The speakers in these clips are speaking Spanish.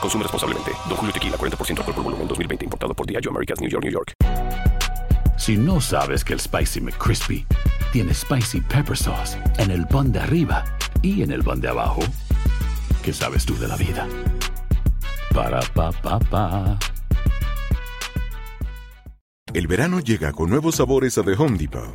Consume responsablemente. Don Julio Tequila, 40% alcohol por volumen, 2020. Importado por Diageo Americas, New York, New York. Si no sabes que el Spicy McCrispy tiene Spicy Pepper Sauce en el pan de arriba y en el pan de abajo, ¿qué sabes tú de la vida? Para, pa, pa, pa. El verano llega con nuevos sabores a The Home Depot.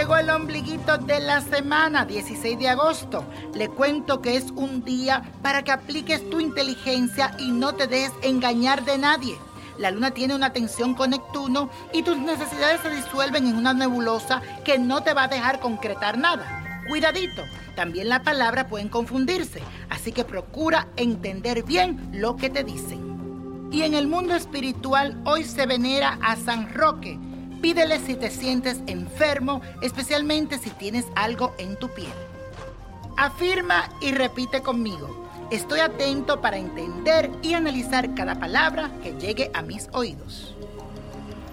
Llegó el ombliguito de la semana, 16 de agosto. Le cuento que es un día para que apliques tu inteligencia y no te dejes engañar de nadie. La luna tiene una tensión con Neptuno y tus necesidades se disuelven en una nebulosa que no te va a dejar concretar nada. Cuidadito, también las palabras pueden confundirse, así que procura entender bien lo que te dicen. Y en el mundo espiritual hoy se venera a San Roque. Pídele si te sientes enfermo, especialmente si tienes algo en tu piel. Afirma y repite conmigo. Estoy atento para entender y analizar cada palabra que llegue a mis oídos.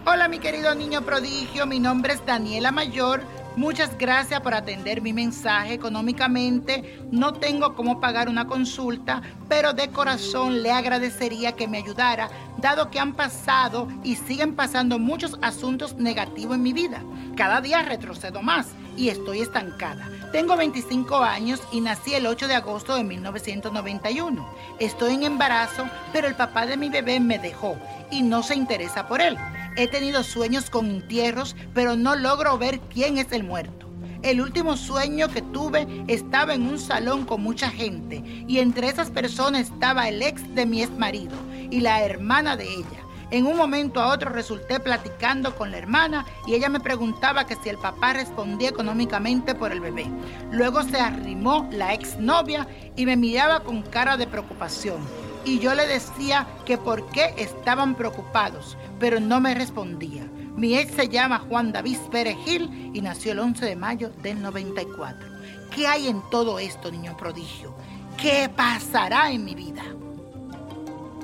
Hola mi querido niño prodigio, mi nombre es Daniela Mayor. Muchas gracias por atender mi mensaje económicamente. No tengo cómo pagar una consulta, pero de corazón le agradecería que me ayudara, dado que han pasado y siguen pasando muchos asuntos negativos en mi vida. Cada día retrocedo más y estoy estancada. Tengo 25 años y nací el 8 de agosto de 1991. Estoy en embarazo, pero el papá de mi bebé me dejó y no se interesa por él. He tenido sueños con entierros, pero no logro ver quién es el muerto. El último sueño que tuve estaba en un salón con mucha gente y entre esas personas estaba el ex de mi ex marido y la hermana de ella. En un momento a otro resulté platicando con la hermana y ella me preguntaba que si el papá respondía económicamente por el bebé. Luego se arrimó la exnovia y me miraba con cara de preocupación. Y yo le decía que por qué estaban preocupados, pero no me respondía. Mi ex se llama Juan David Pérez Gil y nació el 11 de mayo del 94. ¿Qué hay en todo esto, niño prodigio? ¿Qué pasará en mi vida?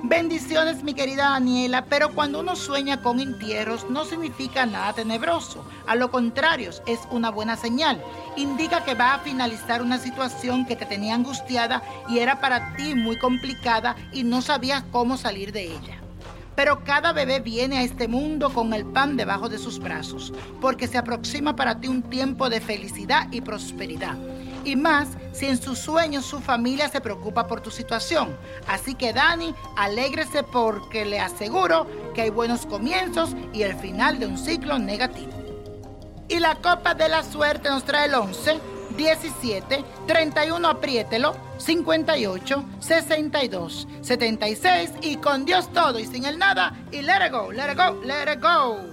Bendiciones, mi querida Daniela, pero cuando uno sueña con entierros no significa nada tenebroso. A lo contrario, es una buena señal. Indica que va a finalizar una situación que te tenía angustiada y era para ti muy complicada y no sabías cómo salir de ella. Pero cada bebé viene a este mundo con el pan debajo de sus brazos, porque se aproxima para ti un tiempo de felicidad y prosperidad. Y más si en sus sueños su familia se preocupa por tu situación. Así que Dani, alégrese porque le aseguro que hay buenos comienzos y el final de un ciclo negativo. Y la copa de la suerte nos trae el 11, 17, 31, apriételo, 58, 62, 76 y con Dios todo y sin el nada y let it go, let it go, let it go.